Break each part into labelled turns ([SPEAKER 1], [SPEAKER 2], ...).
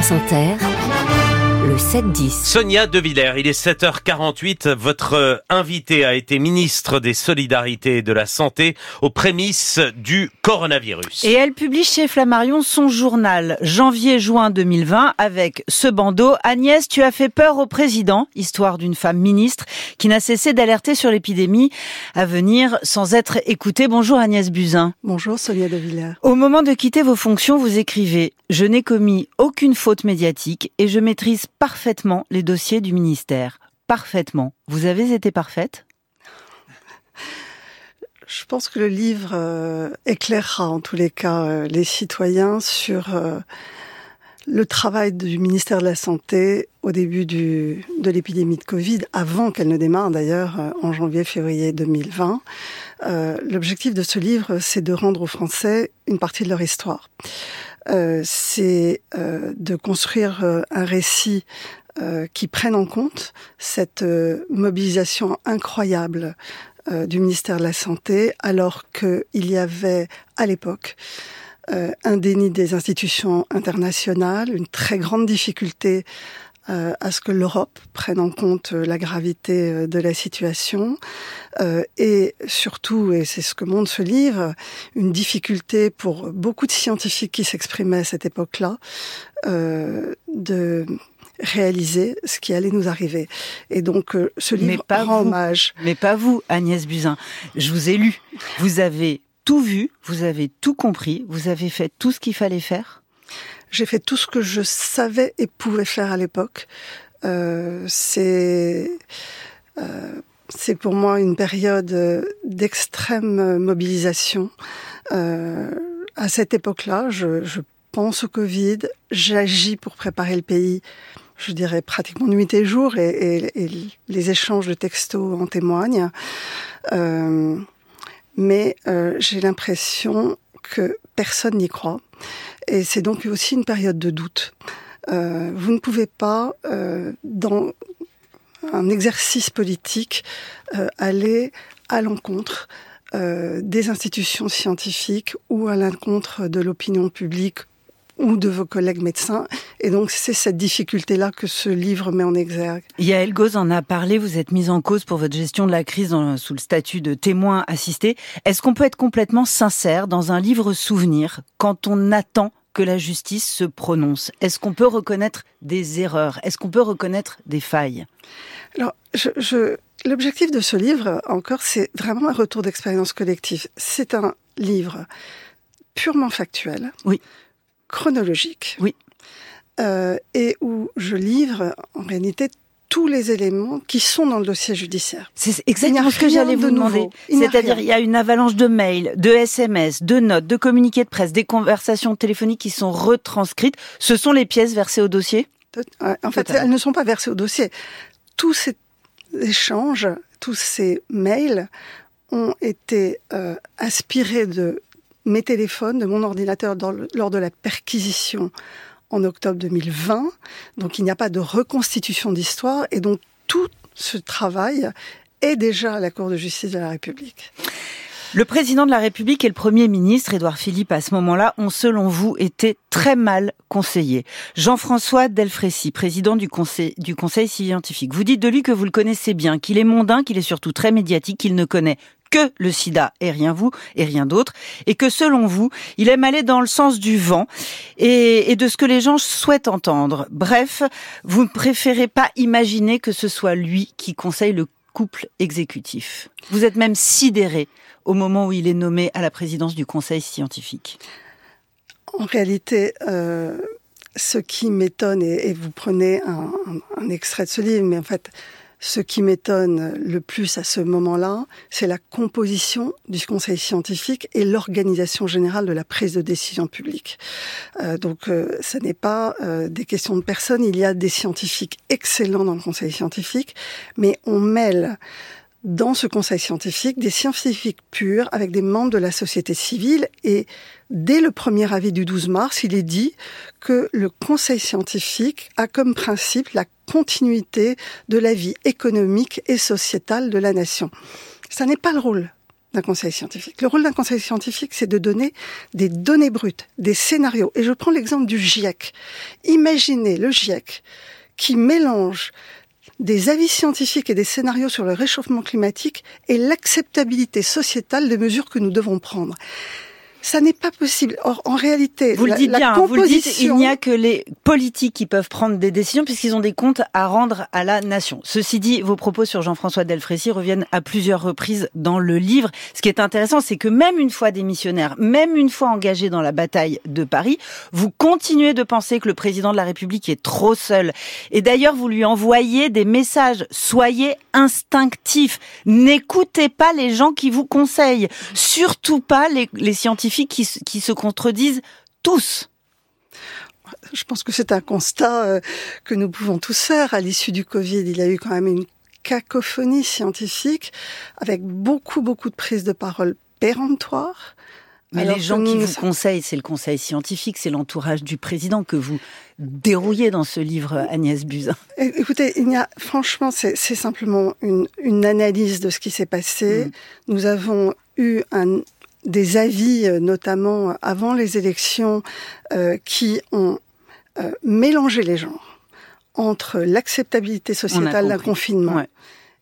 [SPEAKER 1] France Inter, le 7-10.
[SPEAKER 2] Sonia De Villers, il est 7h48. Votre euh, invité a été ministre des Solidarités et de la Santé aux prémices du coronavirus.
[SPEAKER 3] Et elle publie chez Flammarion son journal janvier-juin 2020 avec ce bandeau. Agnès, tu as fait peur au président, histoire d'une femme ministre qui n'a cessé d'alerter sur l'épidémie à venir sans être écoutée. Bonjour Agnès Buzyn.
[SPEAKER 4] Bonjour Sonia De Villers.
[SPEAKER 3] Au moment de quitter vos fonctions, vous écrivez Je n'ai commis aucune faute médiatique et je maîtrise parfaitement les dossiers du ministère. Parfaitement. Vous avez été parfaite?
[SPEAKER 4] Je pense que le livre euh, éclairera en tous les cas euh, les citoyens sur euh, le travail du ministère de la Santé au début de l'épidémie de Covid, avant qu'elle ne démarre d'ailleurs en janvier-février 2020. L'objectif de ce livre, c'est de rendre aux Français une partie de leur histoire. Euh, c'est euh, de construire euh, un récit qui prenne en compte cette mobilisation incroyable du ministère de la Santé, alors qu'il y avait à l'époque un déni des institutions internationales, une très grande difficulté euh, à ce que l'Europe prenne en compte euh, la gravité euh, de la situation et surtout, et c'est ce que montre ce livre, une difficulté pour beaucoup de scientifiques qui s'exprimaient à cette époque-là de réaliser ce qui allait nous arriver. Et donc, ce livre
[SPEAKER 3] pas
[SPEAKER 4] rend hommage.
[SPEAKER 3] Mais pas vous, Agnès Buzyn. Je vous ai lu. Vous avez tout vu, vous avez tout compris, vous avez fait tout ce qu'il fallait faire
[SPEAKER 4] j'ai fait tout ce que je savais et pouvais faire à l'époque. Euh, c'est euh, c'est pour moi une période d'extrême mobilisation. Euh, à cette époque-là, je, je pense au Covid, j'agis pour préparer le pays, je dirais pratiquement nuit et jour, et les échanges de textos en témoignent. Euh, mais euh, j'ai l'impression que personne n'y croit. Et c'est donc aussi une période de doute. Euh, vous ne pouvez pas, euh, dans un exercice politique, euh, aller à l'encontre des institutions scientifiques ou à l'encontre de l'opinion publique ou de vos collègues médecins. Et donc, c'est cette difficulté-là que ce livre met en exergue.
[SPEAKER 3] Yael Goz en a parlé. Vous êtes mise en cause pour votre gestion de la crise dans, sous le statut de témoin assisté. Est-ce qu'on peut être complètement sincère dans un livre souvenir quand on attend que la justice se prononce? Est-ce qu'on peut reconnaître des erreurs? Est-ce qu'on peut reconnaître des failles?
[SPEAKER 4] Alors, je, je, l'objectif de ce livre, encore, c'est vraiment un retour d'expérience collective. C'est un livre purement factuel.
[SPEAKER 3] Oui.
[SPEAKER 4] Chronologique.
[SPEAKER 3] Oui.
[SPEAKER 4] Euh, et où je livre, en réalité, tous les éléments qui sont dans le dossier judiciaire.
[SPEAKER 3] C'est exactement ce que j'allais vous demander. C'est-à-dire, il y a une avalanche de mails, de SMS, de notes, de communiqués de presse, des conversations téléphoniques qui sont retranscrites. Ce sont les pièces versées au dossier?
[SPEAKER 4] En fait, elles ne sont pas versées au dossier. Tous ces échanges, tous ces mails ont été euh, aspirés de mes téléphones, de mon ordinateur le, lors de la perquisition en octobre 2020. Donc il n'y a pas de reconstitution d'histoire et donc tout ce travail est déjà à la Cour de justice de la République.
[SPEAKER 3] Le président de la République et le Premier ministre, Édouard Philippe, à ce moment-là, ont, selon vous, été très mal conseillés. Jean-François Delfrécy, président du conseil, du conseil scientifique, vous dites de lui que vous le connaissez bien, qu'il est mondain, qu'il est surtout très médiatique, qu'il ne connaît que le sida et rien vous et rien d'autre, et que selon vous, il aime aller dans le sens du vent et, de ce que les gens souhaitent entendre. Bref, vous ne préférez pas imaginer que ce soit lui qui conseille le couple exécutif. Vous êtes même sidéré au moment où il est nommé à la présidence du conseil scientifique.
[SPEAKER 4] En réalité, euh, ce qui m'étonne, et, vous prenez un, un extrait de ce livre, mais en fait, ce qui m'étonne le plus à ce moment-là, c'est la composition du conseil scientifique et l'organisation générale de la prise de décision publique. Euh, donc, euh, ce n'est pas euh, des questions de personnes. Il y a des scientifiques excellents dans le conseil scientifique, mais on mêle dans ce conseil scientifique des scientifiques purs avec des membres de la société civile et dès le premier avis du 12 mars, il est dit que le conseil scientifique a comme principe la continuité de la vie économique et sociétale de la nation. Ça n'est pas le rôle d'un conseil scientifique. Le rôle d'un conseil scientifique, c'est de donner des données brutes, des scénarios. Et je prends l'exemple du GIEC. Imaginez le GIEC qui mélange des avis scientifiques et des scénarios sur le réchauffement climatique et l'acceptabilité sociétale des mesures que nous devons prendre. Ça n'est pas possible. Or, en réalité,
[SPEAKER 3] vous le dites bien, vous le dites, il n'y a que les politiques qui peuvent prendre des décisions puisqu'ils ont des comptes à rendre à la nation. Ceci dit, vos propos sur Jean-François Delfrécy reviennent à plusieurs reprises dans le livre. Ce qui est intéressant, c'est que même une fois démissionnaire, même une fois engagé dans la bataille de Paris, vous continuez de penser que le président de la République est trop seul. Et d'ailleurs, vous lui envoyez des messages. Soyez instinctif. N'écoutez pas les gens qui vous conseillent. Surtout pas les, les scientifiques qui, qui se contredisent tous.
[SPEAKER 4] Je pense que c'est un constat euh, que nous pouvons tous faire. À l'issue du Covid, il y a eu quand même une cacophonie scientifique avec beaucoup, beaucoup de prises de parole péremptoires.
[SPEAKER 3] Mais les gens qui vous conseillent, c'est le conseil scientifique, c'est l'entourage du président que vous dérouillez dans ce livre, Agnès Buzyn.
[SPEAKER 4] Écoutez, il y a, franchement, c'est simplement une, une, analyse de ce qui s'est passé. Mm. Nous avons eu un des avis, euh, notamment avant les élections, euh, qui ont euh, mélangé les genres entre l'acceptabilité sociétale d'un confinement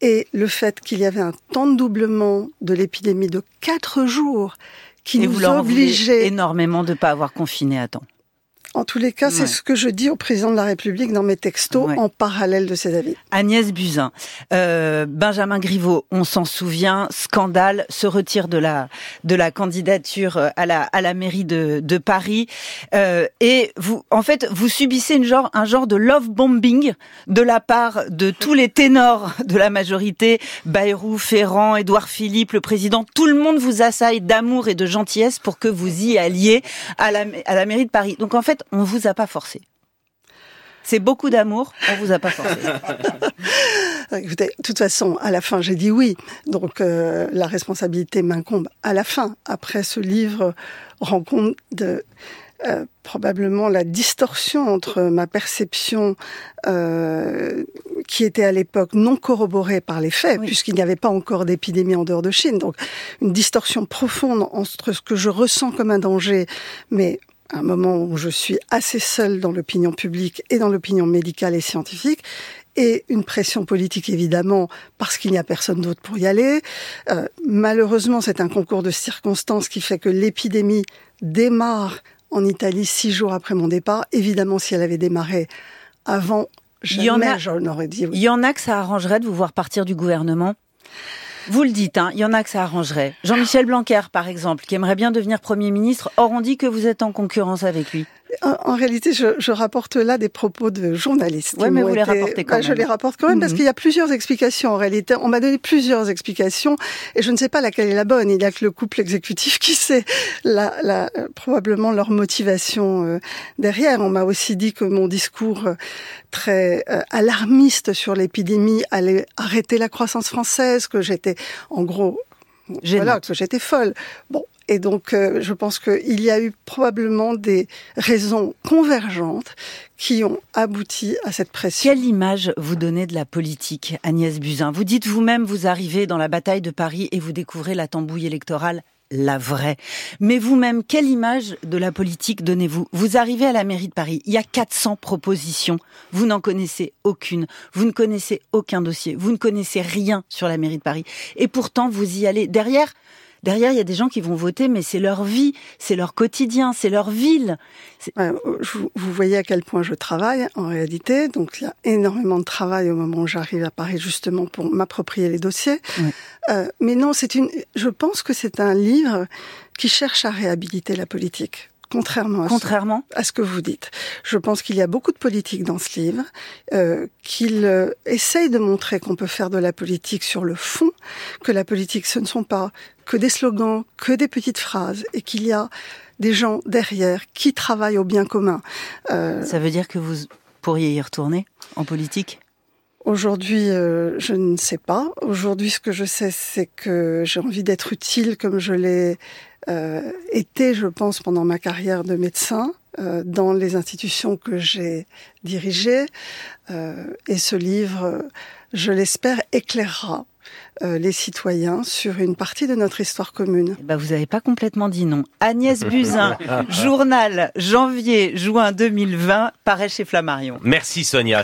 [SPEAKER 4] et le fait qu'il y avait un temps de doublement de l'épidémie de quatre jours qui nous vous obligeait
[SPEAKER 3] énormément de ne pas avoir confiné à temps.
[SPEAKER 4] En tous les cas, c'est ce que je dis au président de la République dans mes textos en parallèle de ses avis.
[SPEAKER 3] Agnès Buzyn, euh, Benjamin Griveaux, on s'en souvient, scandale, se retire de la de la candidature à la à la mairie de, de Paris. Euh, et vous en fait vous subissez une genre un genre de love bombing de la part de tous les ténors de la majorité, Bayrou, Ferrand, Édouard Philippe, le président, tout le monde vous assaille d'amour et de gentillesse pour que vous y alliez à la à la mairie de Paris. Donc en fait on vous a pas forcé. C'est beaucoup d'amour, on vous a pas forcé.
[SPEAKER 4] Écoutez, de toute façon, à la fin, j'ai dit oui. Donc euh, la responsabilité m'incombe à la fin. Après ce livre rend compte de euh, probablement la distorsion entre ma perception euh, qui était à l'époque non corroborée par les faits, puisqu'il n'y avait pas encore d'épidémie en dehors de Chine. Donc une distorsion profonde entre ce que je ressens comme un danger, mais un moment où je suis assez seule dans l'opinion publique et dans l'opinion médicale et scientifique, et une pression politique évidemment parce qu'il n'y a personne d'autre pour y aller. Euh, malheureusement, c'est un concours de circonstances qui fait que l'épidémie démarre en Italie six jours après mon départ. Évidemment, si elle avait démarré avant, jamais j'en aurais dit
[SPEAKER 3] oui. Il y en a que ça arrangerait de vous voir partir du gouvernement? Vous le dites, hein, il y en a que ça arrangerait. Jean-Michel Blanquer, par exemple, qui aimerait bien devenir Premier ministre. Or, on dit que vous êtes en concurrence avec lui.
[SPEAKER 4] En, réalité, je, je, rapporte là des propos de journalistes.
[SPEAKER 3] Oui, mais vous les rapportez quand bah, même.
[SPEAKER 4] Je les rapporte quand même parce mhm. qu'il y a plusieurs explications en réalité. On m'a donné plusieurs explications et je ne sais pas laquelle est la bonne. Il y a que le couple exécutif qui sait la, la, probablement leur motivation euh, derrière. On m'a aussi dit que mon discours euh, très euh, alarmiste sur l'épidémie allait arrêter la croissance française, que j'étais en gros voilà, que j'étais folle. Bon, et donc, euh, je pense qu'il y a eu probablement des raisons convergentes qui ont abouti à cette pression.
[SPEAKER 3] Quelle image vous donnez de la politique, Agnès Buzyn? Vous dites vous-même, vous arrivez dans la bataille de Paris et vous découvrez la tambouille électorale la vraie. Mais vous-même, quelle image de la politique donnez-vous? Vous arrivez à la mairie de Paris, il y a 400 propositions, vous n'en connaissez aucune, vous ne connaissez aucun dossier, vous ne connaissez rien sur la mairie de Paris. Et pourtant, vous y allez. Derrière, derrière, il y a des gens qui vont voter, mais c'est leur vie, c'est leur quotidien, c'est leur ville.
[SPEAKER 4] vous voyez à quel point je travaille en réalité. Donc il y a énormément de travail au moment où j'arrive à Paris justement pour m'approprier les dossiers. Euh, mais non, c'est une. Je pense que c'est un livre qui cherche à réhabiliter la politique contrairement, à,
[SPEAKER 3] contrairement
[SPEAKER 4] Ce, à ce que vous dites. Je pense qu'il y a beaucoup de politique dans ce livre, euh, qu'il euh, essaye de montrer qu'on peut faire de la politique sur le fond, que la politique, ce ne sont pas que des slogans, que des petites phrases, et qu'il y a des gens derrière qui travaillent au bien commun.
[SPEAKER 3] Euh, Ça veut dire que vous pourriez y retourner en politique?
[SPEAKER 4] Aujourd'hui, euh, je ne sais pas. Aujourd'hui, ce que je sais, c'est que j'ai envie d'être utile comme je l'ai euh, été, je pense, pendant ma carrière de médecin, euh, dans les institutions que j'ai dirigées. Euh, et ce livre, je l'espère, éclairera euh, les citoyens sur une partie de notre histoire commune.
[SPEAKER 3] Ben, vous n'avez pas complètement dit non. Agnès Buzyn, journal janvier-juin 2020, paraît chez Flammarion.
[SPEAKER 2] Merci Sonia.